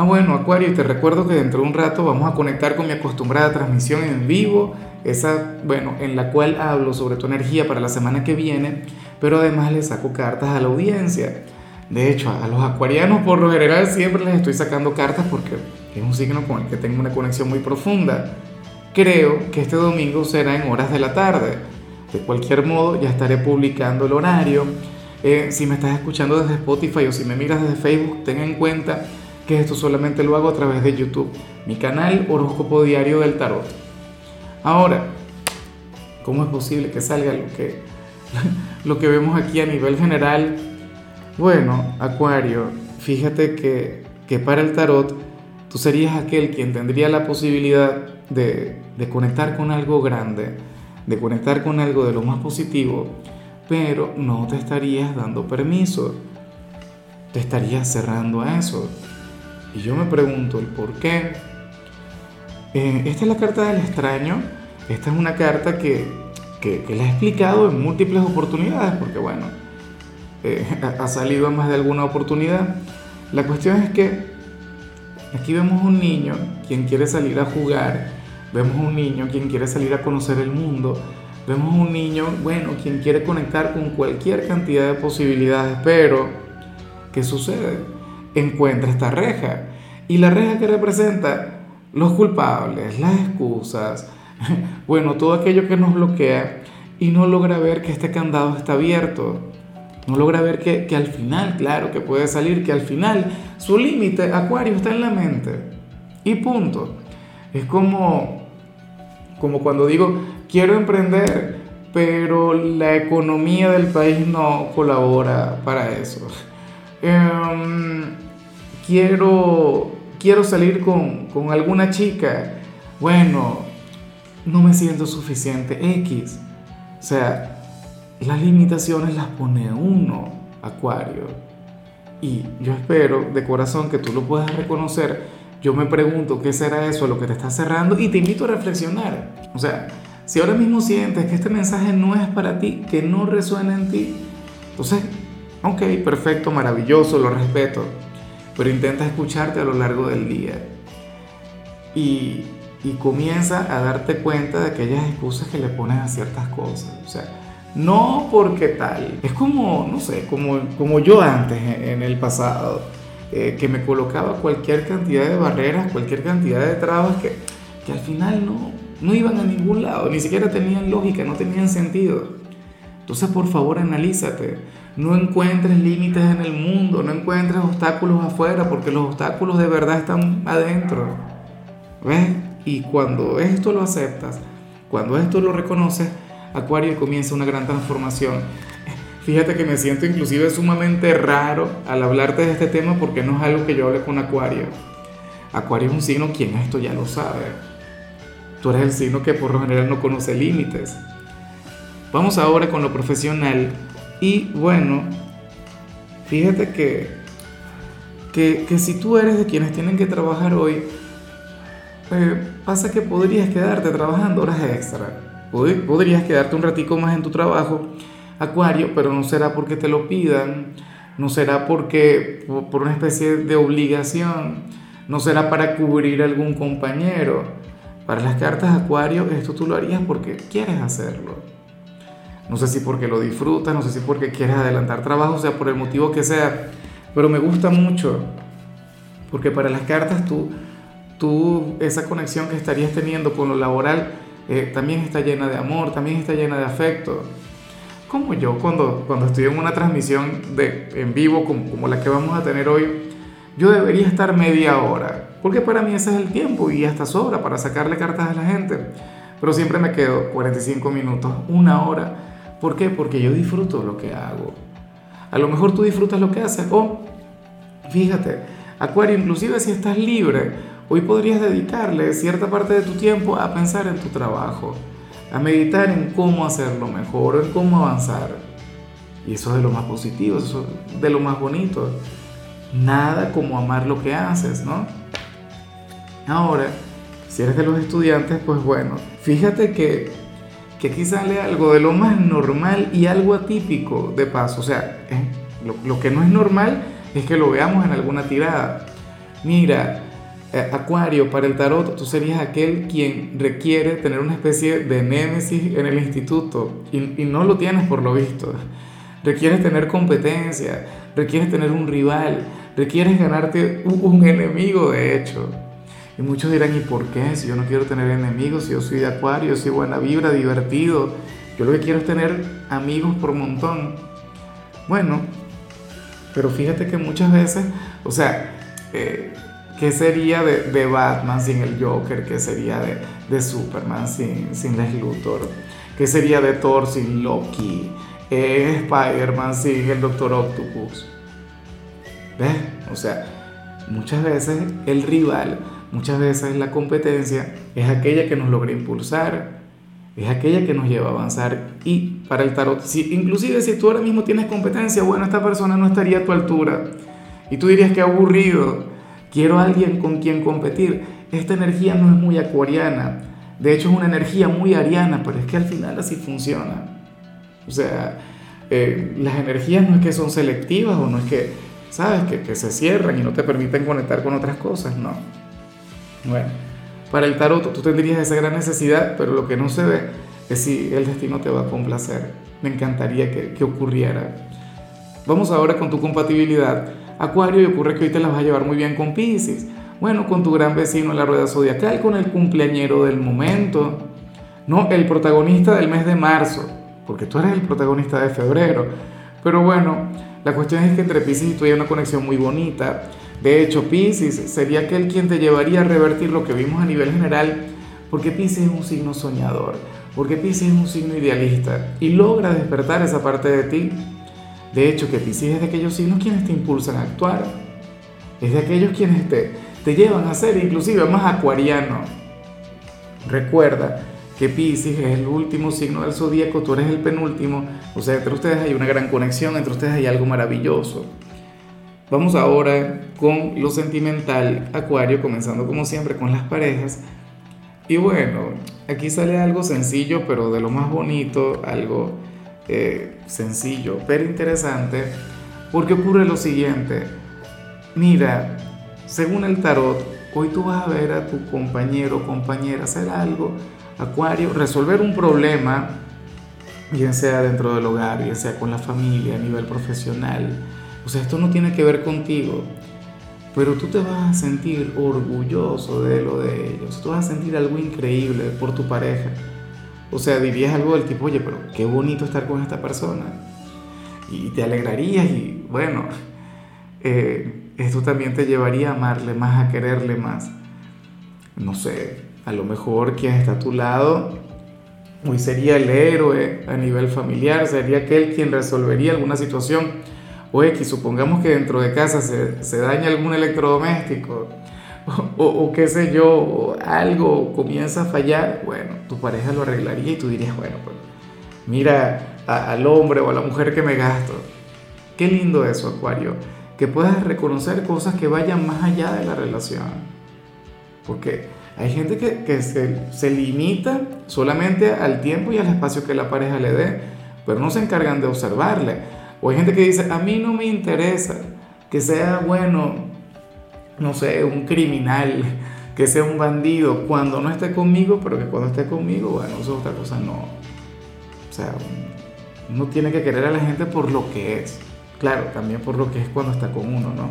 Ah, bueno, Acuario, y te recuerdo que dentro de un rato vamos a conectar con mi acostumbrada transmisión en vivo, esa, bueno, en la cual hablo sobre tu energía para la semana que viene, pero además le saco cartas a la audiencia. De hecho, a los acuarianos por lo general siempre les estoy sacando cartas porque es un signo con el que tengo una conexión muy profunda. Creo que este domingo será en horas de la tarde. De cualquier modo, ya estaré publicando el horario. Eh, si me estás escuchando desde Spotify o si me miras desde Facebook, ten en cuenta que esto solamente lo hago a través de YouTube, mi canal Horóscopo Diario del Tarot. Ahora, ¿cómo es posible que salga lo que, lo que vemos aquí a nivel general? Bueno, Acuario, fíjate que, que para el tarot tú serías aquel quien tendría la posibilidad de, de conectar con algo grande, de conectar con algo de lo más positivo, pero no te estarías dando permiso, te estarías cerrando a eso. Y yo me pregunto el por qué. Eh, esta es la carta del extraño. Esta es una carta que, que, la he explicado en múltiples oportunidades, porque bueno, eh, ha salido a más de alguna oportunidad. La cuestión es que aquí vemos un niño quien quiere salir a jugar, vemos un niño quien quiere salir a conocer el mundo, vemos un niño, bueno, quien quiere conectar con cualquier cantidad de posibilidades, pero ¿qué sucede? Encuentra esta reja. Y la reja que representa los culpables, las excusas, bueno, todo aquello que nos bloquea y no logra ver que este candado está abierto. No logra ver que, que al final, claro, que puede salir, que al final su límite, Acuario, está en la mente. Y punto. Es como, como cuando digo, quiero emprender, pero la economía del país no colabora para eso. Em, quiero, quiero salir con, con alguna chica. Bueno, no me siento suficiente. X. O sea, las limitaciones las pone uno, Acuario. Y yo espero de corazón que tú lo puedas reconocer. Yo me pregunto qué será eso a lo que te está cerrando y te invito a reflexionar. O sea, si ahora mismo sientes que este mensaje no es para ti, que no resuena en ti, entonces Ok, perfecto, maravilloso, lo respeto, pero intenta escucharte a lo largo del día y, y comienza a darte cuenta de aquellas excusas que le pones a ciertas cosas. O sea, no porque tal. Es como, no sé, como, como yo antes en el pasado, eh, que me colocaba cualquier cantidad de barreras, cualquier cantidad de trabas que, que al final no, no iban a ningún lado, ni siquiera tenían lógica, no tenían sentido. Entonces, por favor, analízate. No encuentres límites en el mundo, no encuentres obstáculos afuera, porque los obstáculos de verdad están adentro. ¿Ves? Y cuando esto lo aceptas, cuando esto lo reconoces, Acuario comienza una gran transformación. Fíjate que me siento inclusive sumamente raro al hablarte de este tema porque no es algo que yo hable con Acuario. Acuario es un signo quien esto ya lo sabe. Tú eres el signo que por lo general no conoce límites. Vamos ahora con lo profesional. Y bueno, fíjate que, que, si tú eres de quienes tienen que trabajar hoy, eh, pasa que podrías quedarte trabajando horas extra. Podrías quedarte un ratico más en tu trabajo, Acuario, pero no será porque te lo pidan, no será porque por una especie de obligación, no será para cubrir algún compañero. Para las cartas Acuario, esto tú lo harías porque quieres hacerlo. No sé si porque lo disfrutas, no sé si porque quieres adelantar trabajo, sea, por el motivo que sea. Pero me gusta mucho, porque para las cartas tú, tú esa conexión que estarías teniendo con lo laboral eh, también está llena de amor, también está llena de afecto. Como yo cuando, cuando estoy en una transmisión de, en vivo como, como la que vamos a tener hoy, yo debería estar media hora, porque para mí ese es el tiempo y hasta sobra para sacarle cartas a la gente. Pero siempre me quedo 45 minutos, una hora ¿Por qué? Porque yo disfruto lo que hago. A lo mejor tú disfrutas lo que haces. O, fíjate, Acuario, inclusive si estás libre hoy podrías dedicarle cierta parte de tu tiempo a pensar en tu trabajo, a meditar en cómo hacerlo mejor, en cómo avanzar. Y eso es de lo más positivo, eso es de lo más bonito. Nada como amar lo que haces, ¿no? Ahora, si eres de los estudiantes, pues bueno, fíjate que, que aquí sale algo de lo más normal y algo atípico de paso. O sea, eh, lo, lo que no es normal es que lo veamos en alguna tirada. Mira, eh, Acuario, para el tarot, tú serías aquel quien requiere tener una especie de némesis en el instituto y, no lo tienes por lo visto. Requieres tener competencia, requieres tener un rival, requieres ganarte un, enemigo de hecho. Y muchos dirán, ¿y por qué? Si yo no quiero tener enemigos, si yo soy de Acuario, soy buena vibra, divertido, yo lo que quiero es tener amigos por montón. Bueno, pero fíjate que muchas veces, o sea, eh, ¿Qué sería de, Batman sin el Joker? ¿Qué sería de, Superman sin, sin Lex Luthor? ¿Qué sería de Thor sin Loki? Eh, Spider-Man sin el Doctor Octopus? ¿Ves? O sea, muchas veces el rival, muchas veces la competencia es aquella que nos logra impulsar, es aquella que nos lleva a avanzar. Y para el tarot, si, inclusive si tú ahora mismo tienes competencia, bueno, esta persona no estaría a tu altura. Y tú dirías que aburrido, Quiero alguien con quien competir. Esta energía no es muy acuariana. De hecho es una energía muy ariana, pero es que al final así funciona. O sea, eh, las energías no es que son selectivas o no es que, ¿sabes? Que se cierran y no te permiten conectar con otras cosas, no. Bueno, para el tarot tú tendrías esa gran necesidad, pero lo que no se ve es si el destino te va a complacer. Me encantaría que, que ocurriera. Vamos ahora con tu compatibilidad. Acuario y ocurre que hoy te las vas a llevar muy bien con Pisces. Bueno, con tu gran vecino en la rueda zodiacal, con el cumpleañero del momento. No, el protagonista del mes de marzo, porque tú eres el protagonista de febrero. Pero bueno, la cuestión es que entre Pisces y tú hay una conexión muy bonita. De hecho, Pisces sería aquel quien te llevaría a revertir lo que vimos a nivel general, porque Pisces es un signo soñador, porque Pisces es un signo idealista y logra despertar esa parte de ti de hecho, que Pisces es de aquellos signos quienes te impulsan a actuar. Es de aquellos quienes te, te llevan a ser inclusive más acuariano. Recuerda que Pisces es el último signo del zodíaco, tú eres el penúltimo, o sea, entre ustedes hay una gran conexión, entre ustedes hay algo maravilloso. Vamos ahora con lo sentimental, Acuario, comenzando como siempre con las parejas. Y bueno, aquí sale algo sencillo, pero de lo más bonito, algo eh, sencillo, pero interesante, porque ocurre lo siguiente. Mira, según el tarot, hoy tú vas a ver a tu compañero o compañera hacer algo, Acuario, resolver un problema, bien sea dentro del hogar, bien sea con la familia, a nivel profesional. O sea, esto no tiene que ver contigo, pero tú te vas a sentir orgulloso de lo de ellos, tú vas a sentir algo increíble por tu pareja. O sea, dirías algo del tipo, oye, pero qué bonito estar con esta persona. Y te alegrarías y bueno, eh, esto también te llevaría a amarle más, a quererle más. No sé, a lo mejor quien está a tu lado hoy sería el héroe a nivel familiar, sería aquel quien resolvería alguna situación. O X, supongamos que dentro de casa se, se daña algún electrodoméstico o, qué sé yo, algo comienza a fallar, bueno, tu pareja lo arreglaría y tú dirías, bueno, pues mira al hombre o a la mujer que me gasto. Qué lindo eso, Acuario, que puedas reconocer cosas que vayan más allá de la relación. Porque hay gente que, que se, se limita solamente al tiempo y al espacio que la pareja le dé, pero no se encargan de observarle. O hay gente que dice, a mí no me interesa que sea bueno no sé, un criminal, que sea un bandido, cuando no esté conmigo, pero que cuando esté conmigo, bueno, eso es otra cosa, no. O sea, uno tiene que querer a la gente por lo que es. Claro, también por lo que es cuando está con uno, ¿no?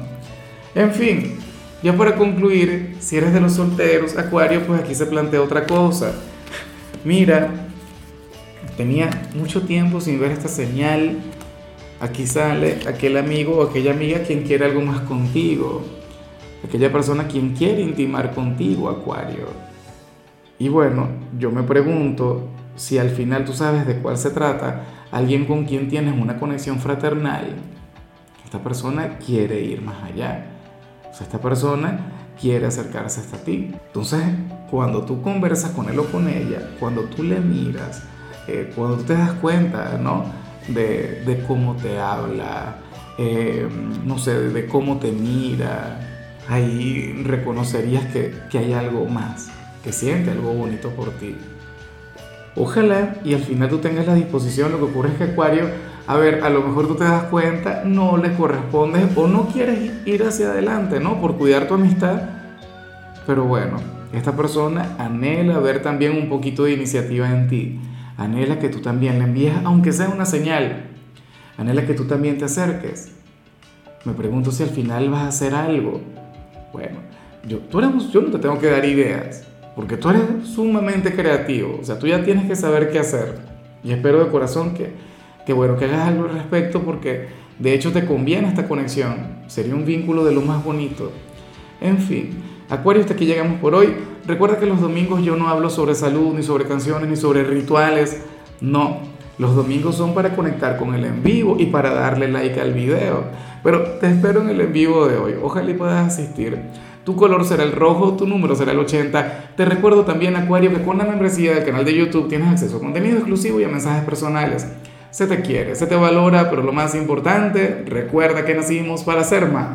En fin, ya para concluir, si eres de los solteros, Acuario, pues aquí se plantea otra cosa. Mira, tenía mucho tiempo sin ver esta señal. Aquí sale aquel amigo o aquella amiga quien quiere algo más contigo aquella persona quien quiere intimar contigo, Acuario. Y bueno, yo me pregunto si al final tú sabes de cuál se trata, alguien con quien tienes una conexión fraternal, esta persona quiere ir más allá. O sea, esta persona quiere acercarse hasta ti. Entonces, cuando tú conversas con él o con ella, cuando tú le miras, eh, cuando tú te das cuenta, ¿no? De, de cómo te habla, eh, no sé, de, cómo te mira, ahí reconocerías que, que hay algo más, que siente algo bonito por ti. Ojalá y al final tú tengas la disposición, lo que ocurre es que Acuario, a ver, a lo mejor tú te das cuenta, no le corresponde o no quieres ir hacia adelante, ¿no? Por cuidar tu amistad. Pero bueno, esta persona anhela ver también un poquito de iniciativa en ti. Anhela que tú también le envíes, aunque sea una señal. Anhela que tú también te acerques. Me pregunto si al final vas a hacer algo. Bueno, yo, tú yo no te tengo que dar ideas porque tú eres sumamente creativo, o sea, tú ya tienes que saber qué hacer. Y espero de corazón que, que, bueno, que hagas algo al respecto porque de hecho te conviene esta conexión, sería un vínculo de lo más bonito. En fin, Acuario, hasta aquí llegamos por hoy. Recuerda que los domingos yo no hablo sobre salud, ni sobre canciones, ni sobre rituales. No, los domingos son para conectar con el en vivo y para darle like al video. Pero te espero en el en vivo de hoy. Ojalá y puedas asistir. Tu color será el rojo, tu número será el 80. Te recuerdo también, Acuario, que con la membresía del canal de YouTube tienes acceso a contenido exclusivo y a mensajes personales. Se te quiere, se te valora, pero lo más importante, recuerda que nacimos para ser más.